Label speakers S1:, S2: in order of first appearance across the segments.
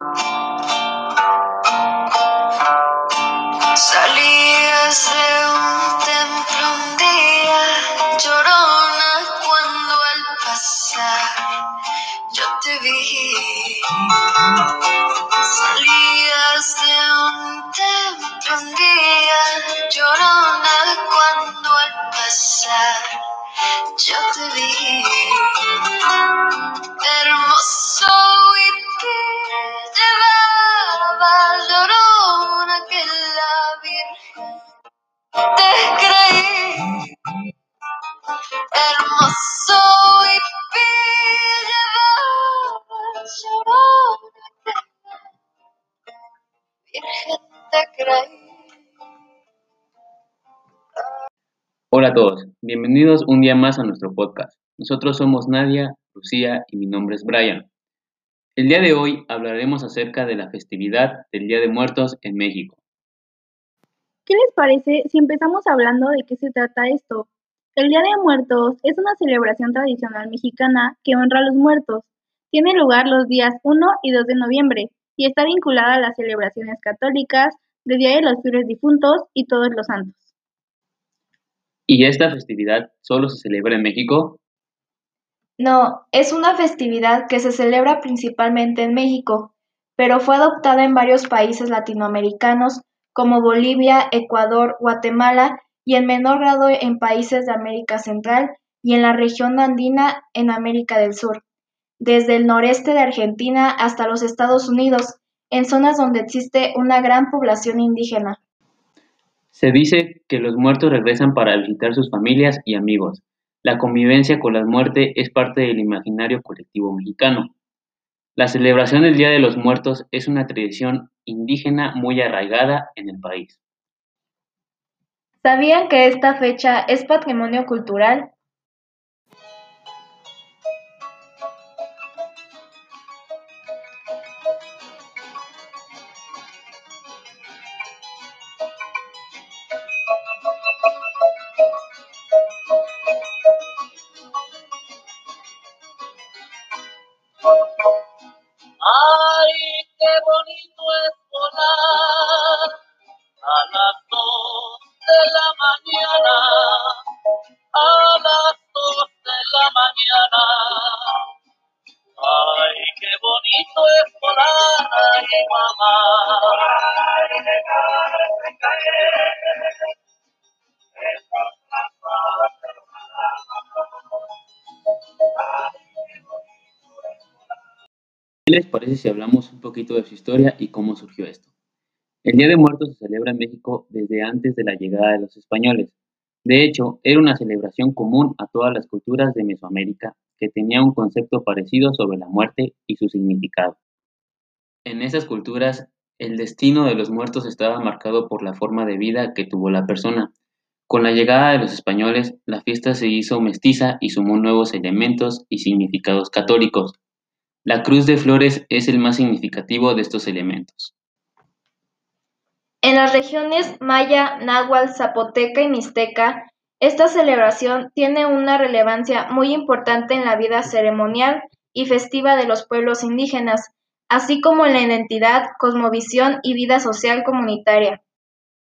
S1: Uh-huh.
S2: Hola a todos, bienvenidos un día más a nuestro podcast. Nosotros somos Nadia, Lucía y mi nombre es Brian. El día de hoy hablaremos acerca de la festividad del Día de Muertos en México.
S3: ¿Qué les parece si empezamos hablando de qué se trata esto? El Día de Muertos es una celebración tradicional mexicana que honra a los muertos. Tiene lugar los días 1 y 2 de noviembre y está vinculada a las celebraciones católicas del Día de los Fieles Difuntos y Todos los Santos.
S2: ¿Y esta festividad solo se celebra en México?
S4: No, es una festividad que se celebra principalmente en México, pero fue adoptada en varios países latinoamericanos como Bolivia, Ecuador, Guatemala y en menor grado en países de América Central y en la región andina en América del Sur, desde el noreste de Argentina hasta los Estados Unidos, en zonas donde existe una gran población indígena.
S2: Se dice que los muertos regresan para visitar sus familias y amigos. La convivencia con la muerte es parte del imaginario colectivo mexicano. La celebración del Día de los Muertos es una tradición indígena muy arraigada en el país.
S4: ¿Sabían que esta fecha es patrimonio cultural?
S1: ¿Qué
S2: les parece si hablamos un poquito de su historia y cómo surgió esto? El Día de Muertos se celebra en México desde antes de la llegada de los españoles. De hecho, era una celebración común a todas las culturas de Mesoamérica que tenía un concepto parecido sobre la muerte y su significado. En esas culturas, el destino de los muertos estaba marcado por la forma de vida que tuvo la persona. Con la llegada de los españoles, la fiesta se hizo mestiza y sumó nuevos elementos y significados católicos, la cruz de flores es el más significativo de estos elementos.
S4: En las regiones maya, náhuatl, zapoteca y mixteca, esta celebración tiene una relevancia muy importante en la vida ceremonial y festiva de los pueblos indígenas, así como en la identidad, cosmovisión y vida social comunitaria.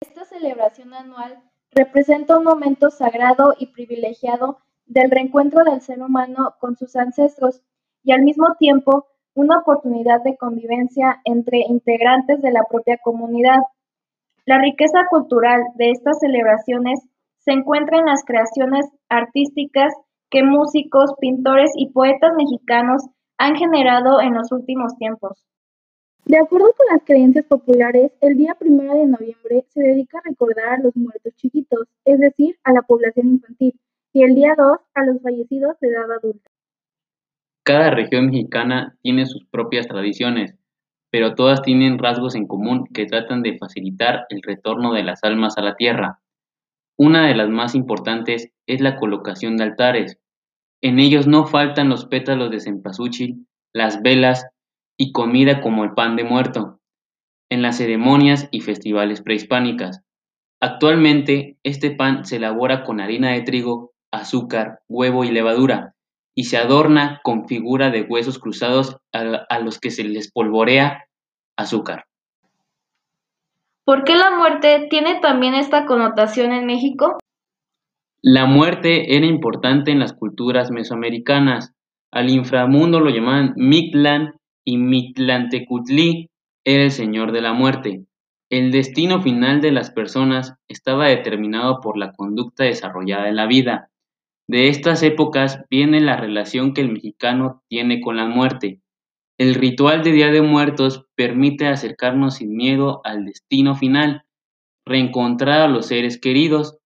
S4: Esta celebración anual representa un momento sagrado y privilegiado del reencuentro del ser humano con sus ancestros y al mismo tiempo una oportunidad de convivencia entre integrantes de la propia comunidad. La riqueza cultural de estas celebraciones se encuentra en las creaciones artísticas que músicos, pintores y poetas mexicanos han generado en los últimos tiempos.
S3: De acuerdo con las creencias populares, el día primero de noviembre se dedica a recordar a los muertos chiquitos, es decir, a la población infantil, y el día 2 a los fallecidos de edad adulta.
S2: Cada región mexicana tiene sus propias tradiciones, pero todas tienen rasgos en común que tratan de facilitar el retorno de las almas a la tierra. Una de las más importantes es la colocación de altares. En ellos no faltan los pétalos de cempasúchil, las velas y comida como el pan de muerto. En las ceremonias y festivales prehispánicas. Actualmente, este pan se elabora con harina de trigo, azúcar, huevo y levadura, y se adorna con figura de huesos cruzados a, a los que se les polvorea azúcar.
S4: ¿Por qué la muerte tiene también esta connotación en México?
S2: La muerte era importante en las culturas mesoamericanas. Al inframundo lo llamaban Mictlán y Mictlantecutli era el señor de la muerte. El destino final de las personas estaba determinado por la conducta desarrollada en la vida. De estas épocas viene la relación que el mexicano tiene con la muerte. El ritual de Día de Muertos permite acercarnos sin miedo al destino final, reencontrar a los seres queridos.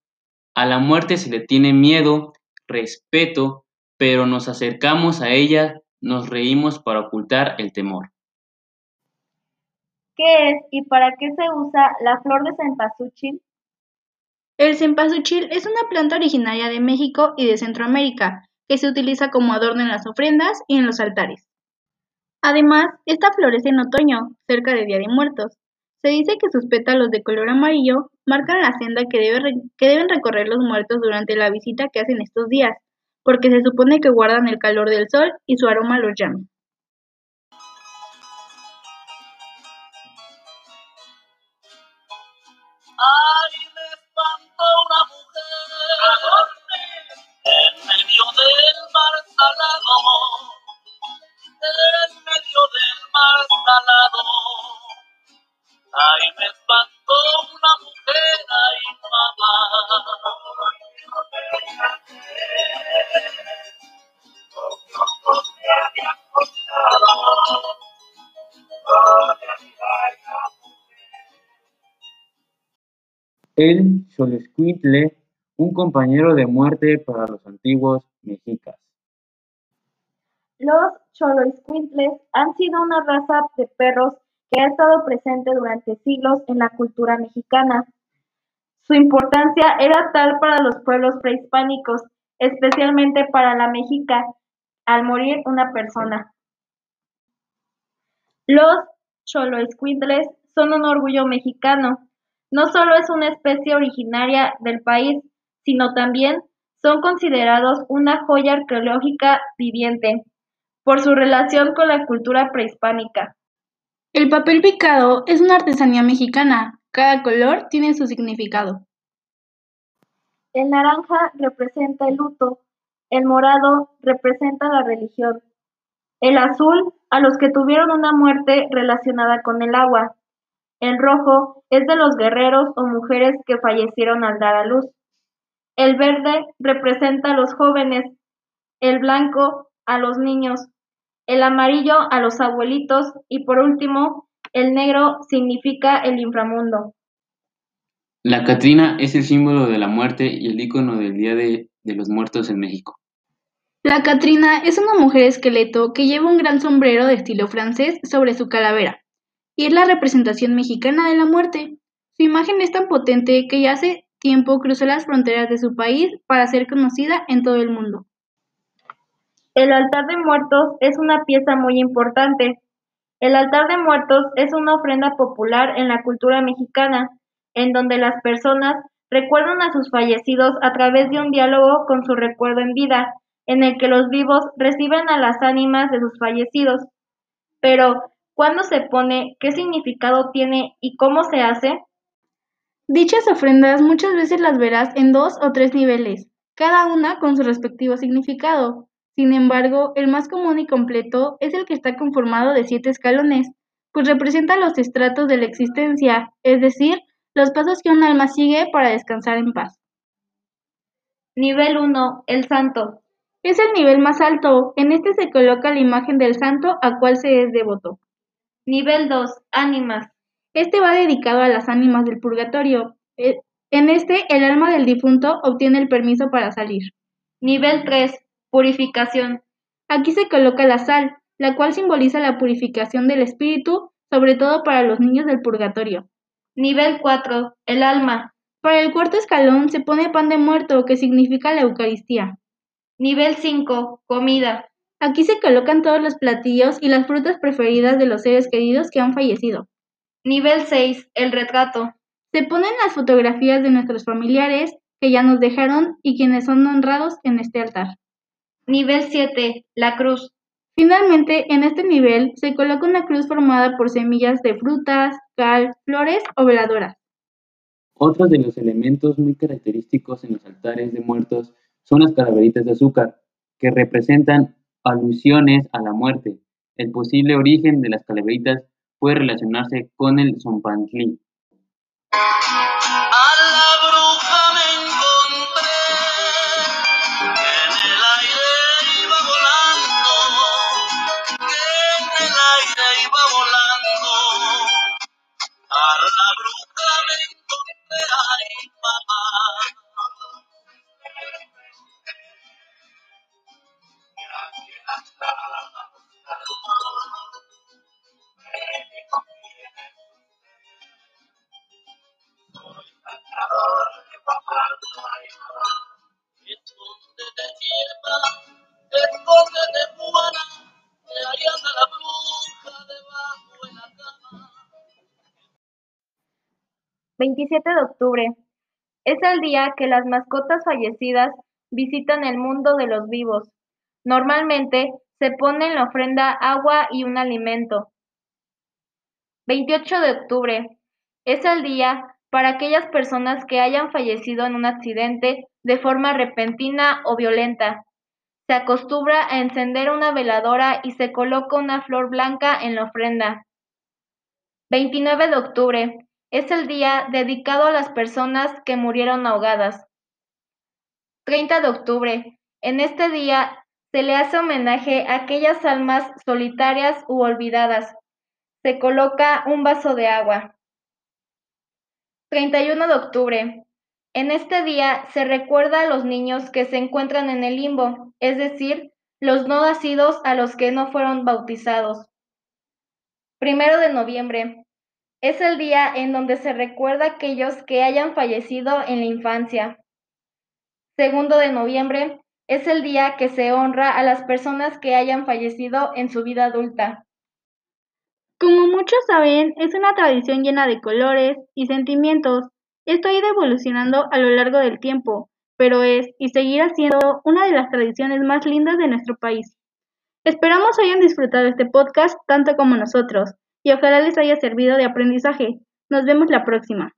S2: A la muerte se le tiene miedo, respeto, pero nos acercamos a ella, nos reímos para ocultar el temor.
S4: ¿Qué es y para qué se usa la flor de cempasúchil?
S3: El cempasúchil es una planta originaria de México y de Centroamérica que se utiliza como adorno en las ofrendas y en los altares. Además, esta florece en otoño, cerca de Día de Muertos. Se dice que sus pétalos de color amarillo marcan la senda que, que deben recorrer los muertos durante la visita que hacen estos días, porque se supone que guardan el calor del sol y su aroma los llama.
S1: Medio del mar salado en medio del mar salado. Ay, me espantó una mujer, ay, mamá.
S2: El Xolescuintle, un compañero de muerte para los antiguos.
S4: Los Xoloitzcuintles han sido una raza de perros que ha estado presente durante siglos en la cultura mexicana. Su importancia era tal para los pueblos prehispánicos, especialmente para la mexica, al morir una persona. Los Xoloitzcuintles son un orgullo mexicano. No solo es una especie originaria del país, sino también son considerados una joya arqueológica viviente por su relación con la cultura prehispánica.
S3: El papel picado es una artesanía mexicana. Cada color tiene su significado.
S4: El naranja representa el luto, el morado representa la religión, el azul a los que tuvieron una muerte relacionada con el agua, el rojo es de los guerreros o mujeres que fallecieron al dar a luz, el verde representa a los jóvenes, el blanco a los niños, el amarillo a los abuelitos y por último, el negro significa el inframundo.
S2: La Catrina es el símbolo de la muerte y el icono del Día de, de los Muertos en México.
S3: La Catrina es una mujer esqueleto que lleva un gran sombrero de estilo francés sobre su calavera y es la representación mexicana de la muerte. Su imagen es tan potente que ya hace tiempo cruzó las fronteras de su país para ser conocida en todo el mundo.
S4: El altar de muertos es una pieza muy importante. El altar de muertos es una ofrenda popular en la cultura mexicana, en donde las personas recuerdan a sus fallecidos a través de un diálogo con su recuerdo en vida, en el que los vivos reciben a las ánimas de sus fallecidos. Pero, ¿cuándo se pone? ¿Qué significado tiene y cómo se hace?
S3: Dichas ofrendas muchas veces las verás en dos o tres niveles, cada una con su respectivo significado. Sin embargo, el más común y completo es el que está conformado de siete escalones, pues representa los estratos de la existencia, es decir, los pasos que un alma sigue para descansar en paz.
S4: Nivel 1. El santo.
S3: Es el nivel más alto. En este se coloca la imagen del santo a cual se es devoto.
S4: Nivel 2. Ánimas.
S3: Este va dedicado a las ánimas del purgatorio. Eh, en este, el alma del difunto obtiene el permiso para salir.
S4: Nivel 3. Purificación.
S3: Aquí se coloca la sal, la cual simboliza la purificación del espíritu, sobre todo para los niños del purgatorio.
S4: Nivel 4. El alma.
S3: Para el cuarto escalón se pone pan de muerto, que significa la Eucaristía.
S4: Nivel 5. Comida.
S3: Aquí se colocan todos los platillos y las frutas preferidas de los seres queridos que han fallecido.
S4: Nivel 6. El retrato.
S3: Se ponen las fotografías de nuestros familiares que ya nos dejaron y quienes son honrados en este altar.
S4: Nivel 7. La cruz.
S3: Finalmente, en este nivel se coloca una cruz formada por semillas de frutas, cal, flores o veladoras.
S2: Otros de los elementos muy característicos en los altares de muertos son las calaveritas de azúcar, que representan alusiones a la muerte. El posible origen de las calaveritas puede relacionarse con el Zompantlí.
S4: 27 de octubre. Es el día que las mascotas fallecidas visitan el mundo de los vivos. Normalmente se pone en la ofrenda agua y un alimento. 28 de octubre. Es el día para aquellas personas que hayan fallecido en un accidente de forma repentina o violenta. Se acostumbra a encender una veladora y se coloca una flor blanca en la ofrenda. 29 de octubre. Es el día dedicado a las personas que murieron ahogadas. 30 de octubre. En este día se le hace homenaje a aquellas almas solitarias u olvidadas. Se coloca un vaso de agua. 31 de octubre. En este día se recuerda a los niños que se encuentran en el limbo, es decir, los no nacidos a los que no fueron bautizados. Primero de noviembre. Es el día en donde se recuerda a aquellos que hayan fallecido en la infancia. Segundo de noviembre es el día que se honra a las personas que hayan fallecido en su vida adulta.
S3: Como muchos saben, es una tradición llena de colores y sentimientos. Esto ha ido evolucionando a lo largo del tiempo, pero es y seguirá siendo una de las tradiciones más lindas de nuestro país. Esperamos hayan disfrutado este podcast tanto como nosotros, y ojalá les haya servido de aprendizaje. Nos vemos la próxima.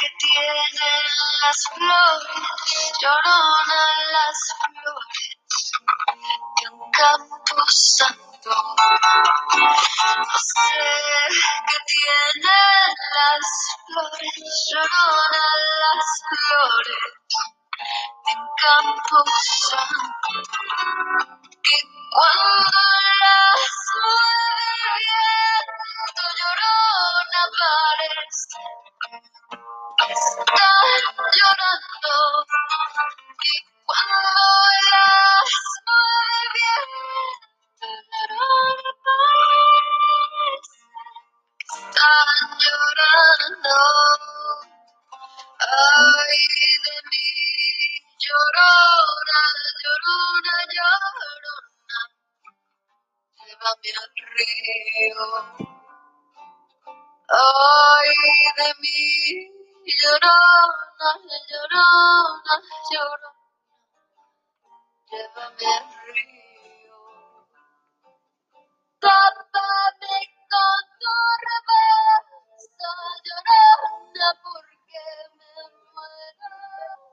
S1: Qué tienen las flores, lloronan las flores de un campo santo. No sé qué tienen las flores, lloronan las flores de un campo santo. Que cuando las mueve el viento llorona parece Ay de mí, llorona, llorona, llorona, llévame al río. Tápame con tu reversa, llorona, porque me muero.